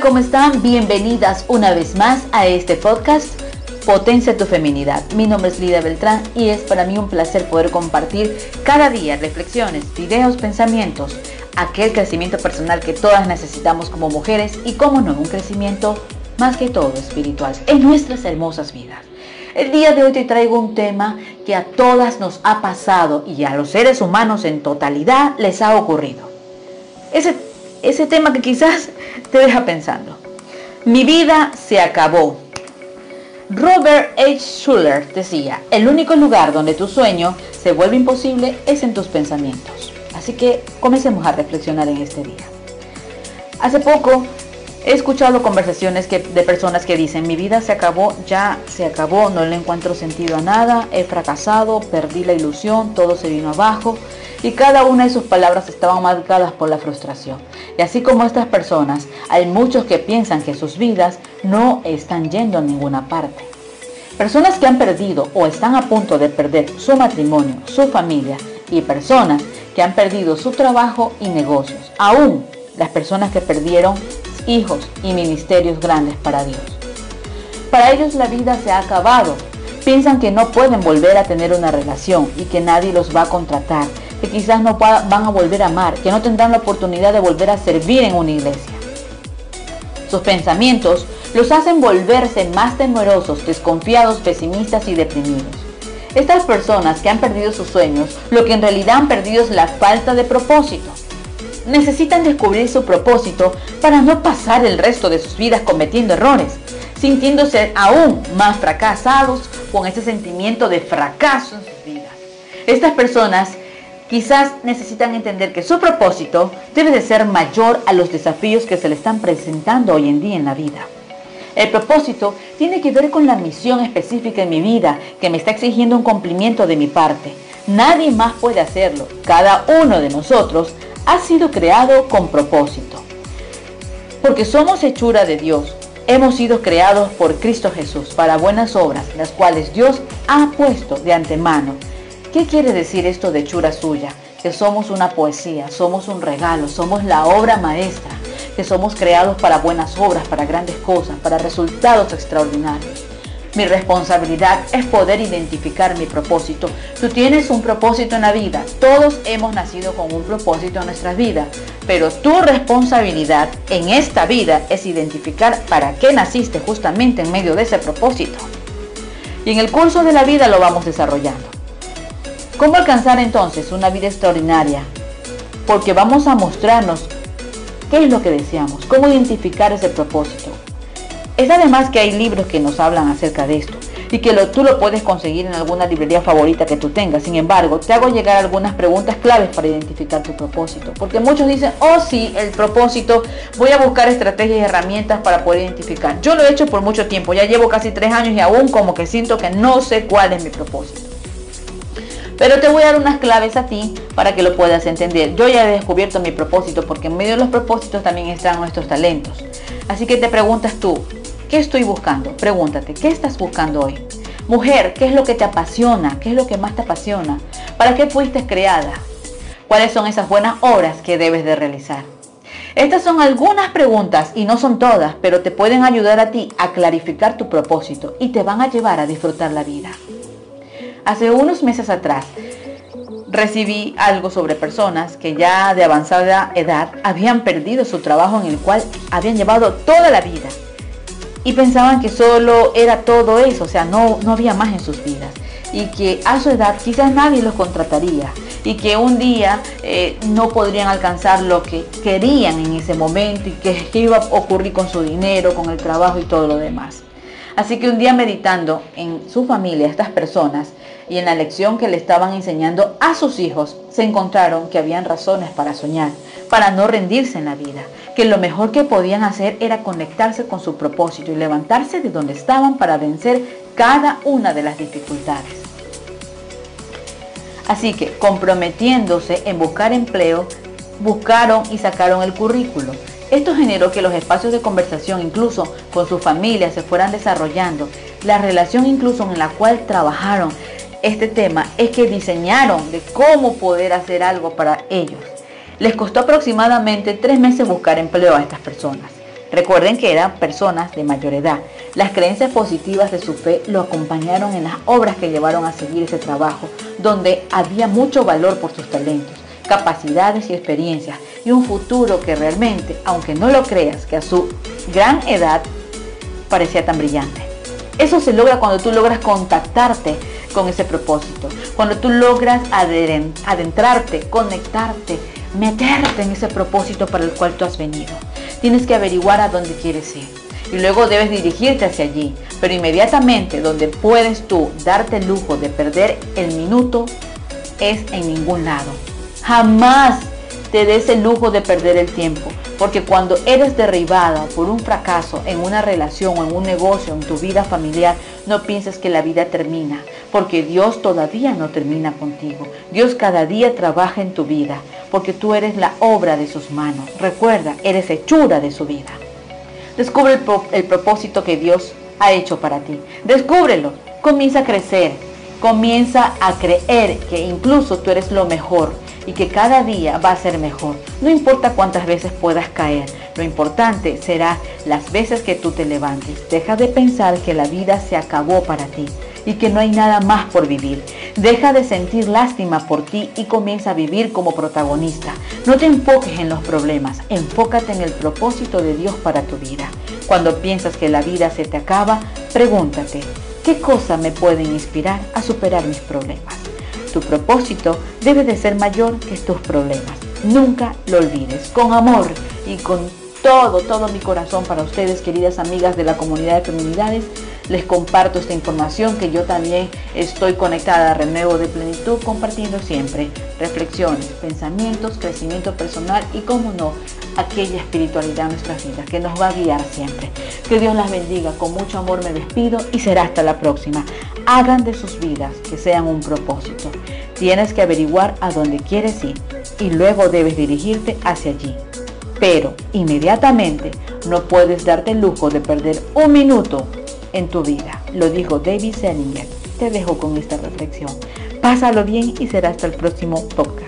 ¿cómo están? Bienvenidas una vez más a este podcast Potencia tu feminidad. Mi nombre es Lida Beltrán y es para mí un placer poder compartir cada día reflexiones, videos, pensamientos, aquel crecimiento personal que todas necesitamos como mujeres y como no, un crecimiento más que todo espiritual en nuestras hermosas vidas. El día de hoy te traigo un tema que a todas nos ha pasado y a los seres humanos en totalidad les ha ocurrido. Ese, ese tema que quizás te deja pensando. Mi vida se acabó. Robert H. Schuller decía, el único lugar donde tu sueño se vuelve imposible es en tus pensamientos. Así que comencemos a reflexionar en este día. Hace poco he escuchado conversaciones de personas que dicen, mi vida se acabó, ya se acabó, no le encuentro sentido a nada, he fracasado, perdí la ilusión, todo se vino abajo. Y cada una de sus palabras estaban marcadas por la frustración. Y así como estas personas, hay muchos que piensan que sus vidas no están yendo a ninguna parte. Personas que han perdido o están a punto de perder su matrimonio, su familia y personas que han perdido su trabajo y negocios. Aún las personas que perdieron hijos y ministerios grandes para Dios. Para ellos la vida se ha acabado. Piensan que no pueden volver a tener una relación y que nadie los va a contratar, que quizás no van a volver a amar, que no tendrán la oportunidad de volver a servir en una iglesia. Sus pensamientos los hacen volverse más temerosos, desconfiados, pesimistas y deprimidos. Estas personas que han perdido sus sueños, lo que en realidad han perdido es la falta de propósito. Necesitan descubrir su propósito para no pasar el resto de sus vidas cometiendo errores, sintiéndose aún más fracasados con ese sentimiento de fracaso en sus vidas. Estas personas quizás necesitan entender que su propósito debe de ser mayor a los desafíos que se le están presentando hoy en día en la vida. El propósito tiene que ver con la misión específica en mi vida que me está exigiendo un cumplimiento de mi parte. Nadie más puede hacerlo. Cada uno de nosotros ha sido creado con propósito. Porque somos hechura de Dios. Hemos sido creados por Cristo Jesús para buenas obras, las cuales Dios ha puesto de antemano ¿Qué quiere decir esto de hechura suya? Que somos una poesía, somos un regalo, somos la obra maestra, que somos creados para buenas obras, para grandes cosas, para resultados extraordinarios. Mi responsabilidad es poder identificar mi propósito. Tú tienes un propósito en la vida. Todos hemos nacido con un propósito en nuestras vidas. Pero tu responsabilidad en esta vida es identificar para qué naciste justamente en medio de ese propósito. Y en el curso de la vida lo vamos desarrollando. ¿Cómo alcanzar entonces una vida extraordinaria? Porque vamos a mostrarnos qué es lo que deseamos, cómo identificar ese propósito. Es además que hay libros que nos hablan acerca de esto y que tú lo puedes conseguir en alguna librería favorita que tú tengas. Sin embargo, te hago llegar algunas preguntas claves para identificar tu propósito. Porque muchos dicen, oh sí, el propósito, voy a buscar estrategias y herramientas para poder identificar. Yo lo he hecho por mucho tiempo, ya llevo casi tres años y aún como que siento que no sé cuál es mi propósito. Pero te voy a dar unas claves a ti para que lo puedas entender. Yo ya he descubierto mi propósito porque en medio de los propósitos también están nuestros talentos. Así que te preguntas tú, ¿qué estoy buscando? Pregúntate, ¿qué estás buscando hoy? Mujer, ¿qué es lo que te apasiona? ¿Qué es lo que más te apasiona? ¿Para qué fuiste creada? ¿Cuáles son esas buenas obras que debes de realizar? Estas son algunas preguntas y no son todas, pero te pueden ayudar a ti a clarificar tu propósito y te van a llevar a disfrutar la vida. Hace unos meses atrás recibí algo sobre personas que ya de avanzada edad habían perdido su trabajo en el cual habían llevado toda la vida y pensaban que solo era todo eso, o sea, no, no había más en sus vidas y que a su edad quizás nadie los contrataría y que un día eh, no podrían alcanzar lo que querían en ese momento y que iba a ocurrir con su dinero, con el trabajo y todo lo demás. Así que un día meditando en su familia, estas personas, y en la lección que le estaban enseñando a sus hijos, se encontraron que habían razones para soñar, para no rendirse en la vida, que lo mejor que podían hacer era conectarse con su propósito y levantarse de donde estaban para vencer cada una de las dificultades. Así que, comprometiéndose en buscar empleo, buscaron y sacaron el currículo esto generó que los espacios de conversación, incluso con su familia, se fueran desarrollando. La relación incluso en la cual trabajaron este tema es que diseñaron de cómo poder hacer algo para ellos. Les costó aproximadamente tres meses buscar empleo a estas personas. Recuerden que eran personas de mayor edad. Las creencias positivas de su fe lo acompañaron en las obras que llevaron a seguir ese trabajo, donde había mucho valor por sus talentos, capacidades y experiencias, y un futuro que realmente, aunque no lo creas, que a su gran edad parecía tan brillante. Eso se logra cuando tú logras contactarte con ese propósito, cuando tú logras adentrarte, conectarte, meterte en ese propósito para el cual tú has venido. Tienes que averiguar a dónde quieres ir y luego debes dirigirte hacia allí, pero inmediatamente donde puedes tú darte el lujo de perder el minuto es en ningún lado. Jamás te des el lujo de perder el tiempo, porque cuando eres derribada por un fracaso en una relación o en un negocio, en tu vida familiar, no pienses que la vida termina, porque Dios todavía no termina contigo. Dios cada día trabaja en tu vida, porque tú eres la obra de sus manos. Recuerda, eres hechura de su vida. Descubre el, el propósito que Dios ha hecho para ti. Descúbrelo. Comienza a crecer. Comienza a creer que incluso tú eres lo mejor y que cada día va a ser mejor. No importa cuántas veces puedas caer, lo importante será las veces que tú te levantes. Deja de pensar que la vida se acabó para ti y que no hay nada más por vivir. Deja de sentir lástima por ti y comienza a vivir como protagonista. No te enfoques en los problemas, enfócate en el propósito de Dios para tu vida. Cuando piensas que la vida se te acaba, pregúntate, ¿qué cosa me puede inspirar a superar mis problemas? Tu propósito debe de ser mayor que tus problemas. Nunca lo olvides. Con amor y con todo, todo mi corazón para ustedes, queridas amigas de la comunidad de feminidades, les comparto esta información que yo también estoy conectada a Renuevo de Plenitud compartiendo siempre reflexiones, pensamientos, crecimiento personal y, como no, aquella espiritualidad en nuestras vidas que nos va a guiar siempre. Que Dios las bendiga, con mucho amor me despido y será hasta la próxima. Hagan de sus vidas que sean un propósito. Tienes que averiguar a dónde quieres ir y luego debes dirigirte hacia allí. Pero inmediatamente no puedes darte el lujo de perder un minuto en tu vida. Lo dijo David Selinger. Te dejo con esta reflexión. Pásalo bien y será hasta el próximo podcast.